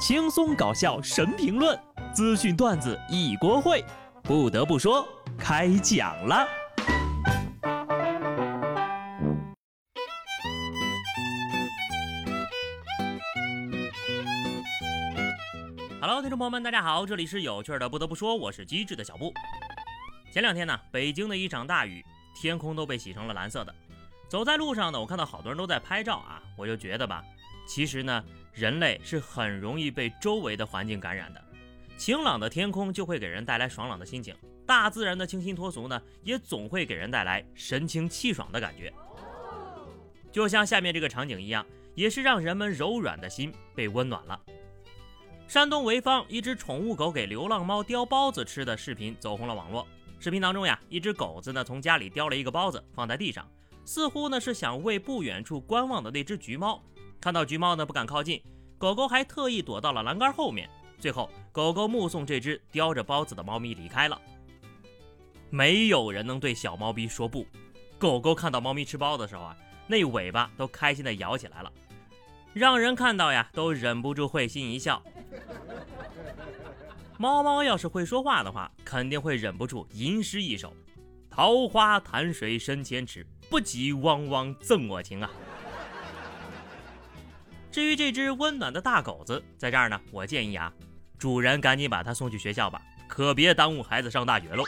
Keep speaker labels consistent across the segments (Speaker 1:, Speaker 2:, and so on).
Speaker 1: 轻松搞笑神评论，资讯段子一锅烩。不得不说，开讲了。Hello，听众朋友们，大家好，这里是有趣的。不得不说，我是机智的小布。前两天呢，北京的一场大雨，天空都被洗成了蓝色的。走在路上呢，我看到好多人都在拍照啊，我就觉得吧，其实呢。人类是很容易被周围的环境感染的，晴朗的天空就会给人带来爽朗的心情，大自然的清新脱俗呢，也总会给人带来神清气爽的感觉。就像下面这个场景一样，也是让人们柔软的心被温暖了。山东潍坊一只宠物狗给流浪猫叼包子吃的视频走红了网络。视频当中呀，一只狗子呢从家里叼了一个包子放在地上，似乎呢是想喂不远处观望的那只橘猫。看到橘猫呢，不敢靠近，狗狗还特意躲到了栏杆后面。最后，狗狗目送这只叼着包子的猫咪离开了。没有人能对小猫咪说不。狗狗看到猫咪吃包子的时候啊，那尾巴都开心的摇起来了，让人看到呀都忍不住会心一笑。猫猫要是会说话的话，肯定会忍不住吟诗一首：“桃花潭水深千尺，不及汪汪赠我情啊。”至于这只温暖的大狗子，在这儿呢，我建议啊，主人赶紧把它送去学校吧，可别耽误孩子上大学喽。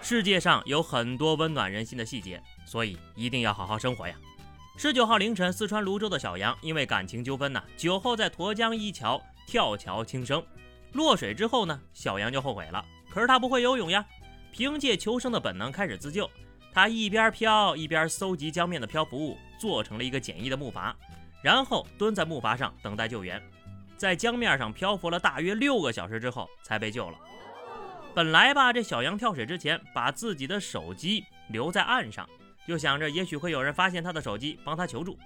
Speaker 1: 世界上有很多温暖人心的细节，所以一定要好好生活呀。十九号凌晨，四川泸州的小杨因为感情纠纷呢，酒后在沱江一桥跳桥轻生，落水之后呢，小杨就后悔了，可是他不会游泳呀，凭借求生的本能开始自救。他一边漂一边搜集江面的漂浮物，做成了一个简易的木筏，然后蹲在木筏上等待救援。在江面上漂浮了大约六个小时之后，才被救了。本来吧，这小杨跳水之前把自己的手机留在岸上，就想着也许会有人发现他的手机，帮他求助。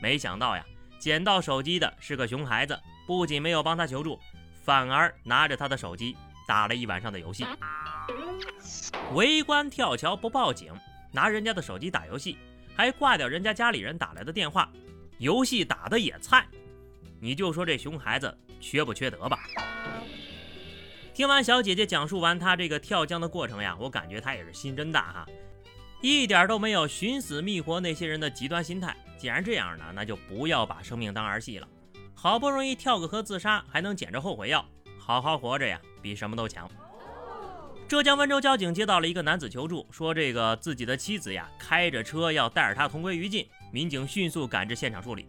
Speaker 1: 没想到呀，捡到手机的是个熊孩子，不仅没有帮他求助，反而拿着他的手机打了一晚上的游戏。围观跳桥不报警。拿人家的手机打游戏，还挂掉人家家里人打来的电话，游戏打的也菜，你就说这熊孩子缺不缺德吧？听完小姐姐讲述完她这个跳江的过程呀，我感觉她也是心真大哈，一点都没有寻死觅活那些人的极端心态。既然这样呢，那就不要把生命当儿戏了。好不容易跳个河自杀，还能捡着后悔药，好好活着呀，比什么都强。浙江温州交警接到了一个男子求助，说这个自己的妻子呀开着车要带着他同归于尽。民警迅速赶至现场处理。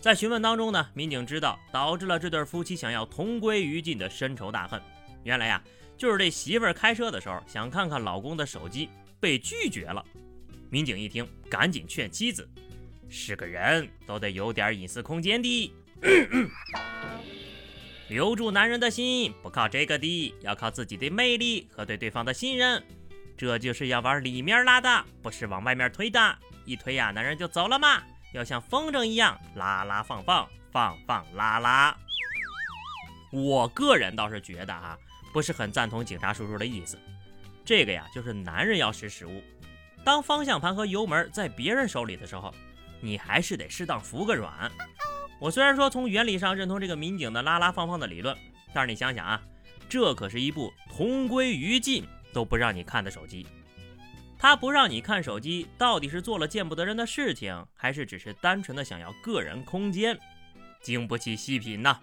Speaker 1: 在询问当中呢，民警知道导致了这对夫妻想要同归于尽的深仇大恨。原来呀，就是这媳妇儿开车的时候想看看老公的手机，被拒绝了。民警一听，赶紧劝妻子：“是个人都得有点隐私空间的。”留住男人的心不靠这个的，要靠自己的魅力和对对方的信任。这就是要往里面拉的，不是往外面推的。一推呀，男人就走了嘛。要像风筝一样拉拉放放，放放拉拉。我个人倒是觉得啊，不是很赞同警察叔叔的意思。这个呀，就是男人要识时务。当方向盘和油门在别人手里的时候，你还是得适当服个软。我虽然说从原理上认同这个民警的拉拉放放的理论，但是你想想啊，这可是一部同归于尽都不让你看的手机。他不让你看手机，到底是做了见不得人的事情，还是只是单纯的想要个人空间？经不起细品呐。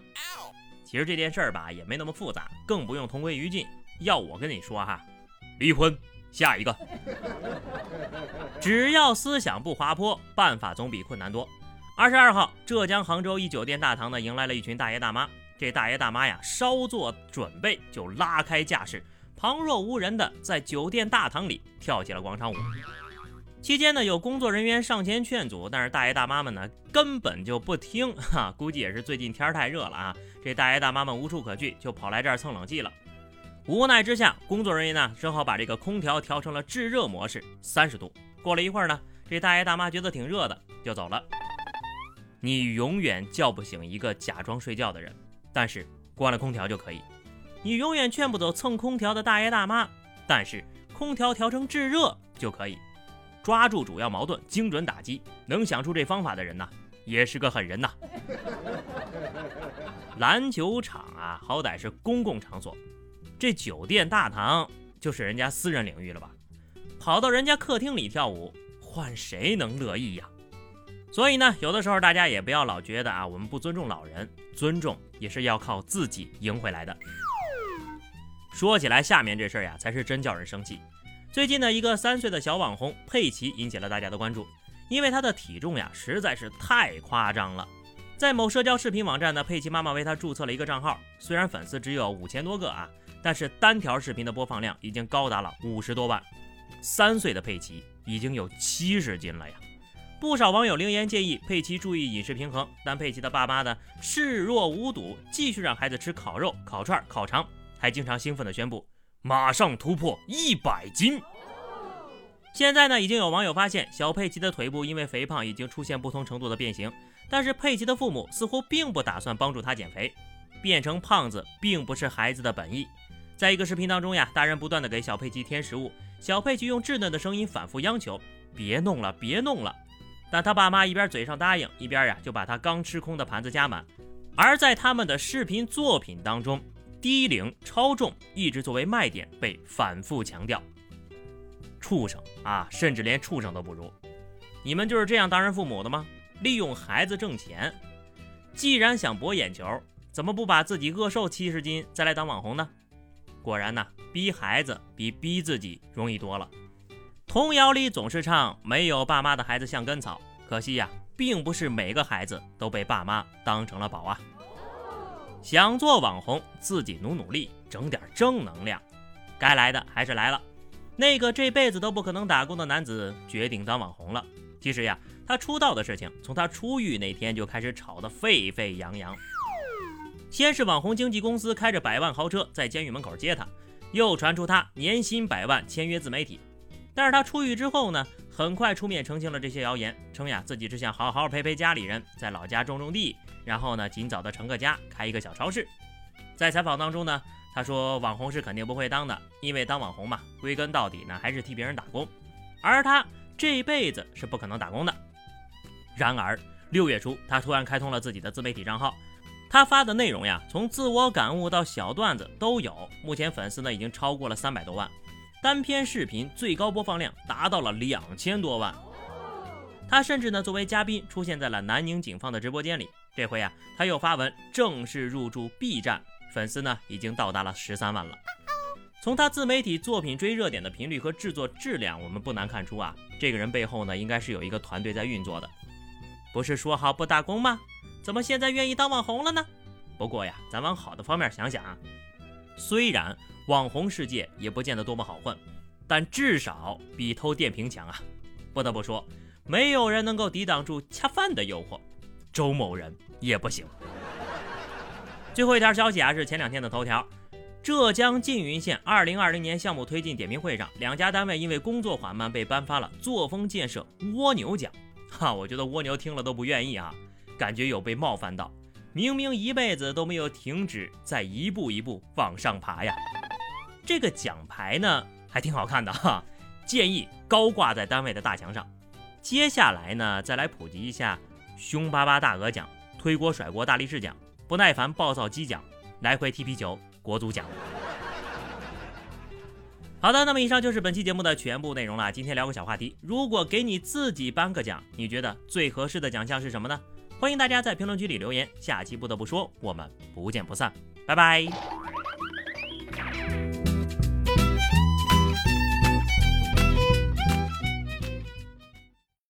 Speaker 1: 其实这件事儿吧，也没那么复杂，更不用同归于尽。要我跟你说哈，离婚，下一个。只要思想不滑坡，办法总比困难多。二十二号，浙江杭州一酒店大堂呢，迎来了一群大爷大妈。这大爷大妈呀，稍作准备就拉开架势，旁若无人的在酒店大堂里跳起了广场舞。期间呢，有工作人员上前劝阻，但是大爷大妈们呢，根本就不听。哈，估计也是最近天太热了啊，这大爷大妈们无处可去，就跑来这儿蹭冷气了。无奈之下，工作人员呢，只好把这个空调调成了制热模式，三十度。过了一会儿呢，这大爷大妈觉得挺热的，就走了。你永远叫不醒一个假装睡觉的人，但是关了空调就可以。你永远劝不走蹭空调的大爷大妈，但是空调调成制热就可以。抓住主要矛盾，精准打击。能想出这方法的人呐，也是个狠人呐。篮球场啊，好歹是公共场所，这酒店大堂就是人家私人领域了吧？跑到人家客厅里跳舞，换谁能乐意呀？所以呢，有的时候大家也不要老觉得啊，我们不尊重老人，尊重也是要靠自己赢回来的。说起来，下面这事儿呀，才是真叫人生气。最近呢，一个三岁的小网红佩奇引起了大家的关注，因为她的体重呀实在是太夸张了。在某社交视频网站呢，佩奇妈妈为她注册了一个账号，虽然粉丝只有五千多个啊，但是单条视频的播放量已经高达了五十多万。三岁的佩奇已经有七十斤了呀！不少网友留言建议佩奇注意饮食平衡，但佩奇的爸妈呢视若无睹，继续让孩子吃烤肉、烤串、烤肠。还经常兴奋地宣布，马上突破一百斤。现在呢，已经有网友发现小佩奇的腿部因为肥胖已经出现不同程度的变形，但是佩奇的父母似乎并不打算帮助他减肥。变成胖子并不是孩子的本意。在一个视频当中呀，大人不断的给小佩奇添食物，小佩奇用稚嫩的声音反复央求：“别弄了，别弄了。”但他爸妈一边嘴上答应，一边呀就把他刚吃空的盘子加满。而在他们的视频作品当中。低龄、超重一直作为卖点被反复强调，畜生啊，甚至连畜生都不如。你们就是这样当人父母的吗？利用孩子挣钱？既然想博眼球，怎么不把自己饿瘦七十斤再来当网红呢？果然呐，逼孩子比逼自己容易多了。童谣里总是唱没有爸妈的孩子像根草，可惜呀，并不是每个孩子都被爸妈当成了宝啊。想做网红，自己努努力，整点正能量。该来的还是来了。那个这辈子都不可能打工的男子决定当网红了。其实呀，他出道的事情从他出狱那天就开始吵得沸沸扬扬。先是网红经纪公司开着百万豪车在监狱门口接他，又传出他年薪百万签约自媒体。但是他出狱之后呢，很快出面澄清了这些谣言，称呀自己只想好好陪陪家里人，在老家种种地。然后呢，尽早的成个家，开一个小超市。在采访当中呢，他说网红是肯定不会当的，因为当网红嘛，归根到底呢还是替别人打工，而他这辈子是不可能打工的。然而六月初，他突然开通了自己的自媒体账号，他发的内容呀，从自我感悟到小段子都有，目前粉丝呢已经超过了三百多万，单篇视频最高播放量达到了两千多万。他甚至呢作为嘉宾出现在了南宁警方的直播间里。这回啊，他又发文正式入驻 B 站，粉丝呢已经到达了十三万了。从他自媒体作品追热点的频率和制作质量，我们不难看出啊，这个人背后呢应该是有一个团队在运作的。不是说好不打工吗？怎么现在愿意当网红了呢？不过呀，咱往好的方面想想啊，虽然网红世界也不见得多么好混，但至少比偷电瓶强啊。不得不说，没有人能够抵挡住恰饭的诱惑。周某人也不行。最后一条消息啊，是前两天的头条：浙江缙云县2020年项目推进点评会上，两家单位因为工作缓慢被颁发了作风建设蜗牛奖。哈，我觉得蜗牛听了都不愿意啊，感觉有被冒犯到。明明一辈子都没有停止，在一步一步往上爬呀。这个奖牌呢，还挺好看的哈，建议高挂在单位的大墙上。接下来呢，再来普及一下。凶巴巴大鹅奖、推锅甩锅大力士奖、不耐烦暴躁鸡奖、来回踢皮球国足奖。好的，那么以上就是本期节目的全部内容了。今天聊个小话题，如果给你自己颁个奖，你觉得最合适的奖项是什么呢？欢迎大家在评论区里留言。下期不得不说，我们不见不散，拜拜。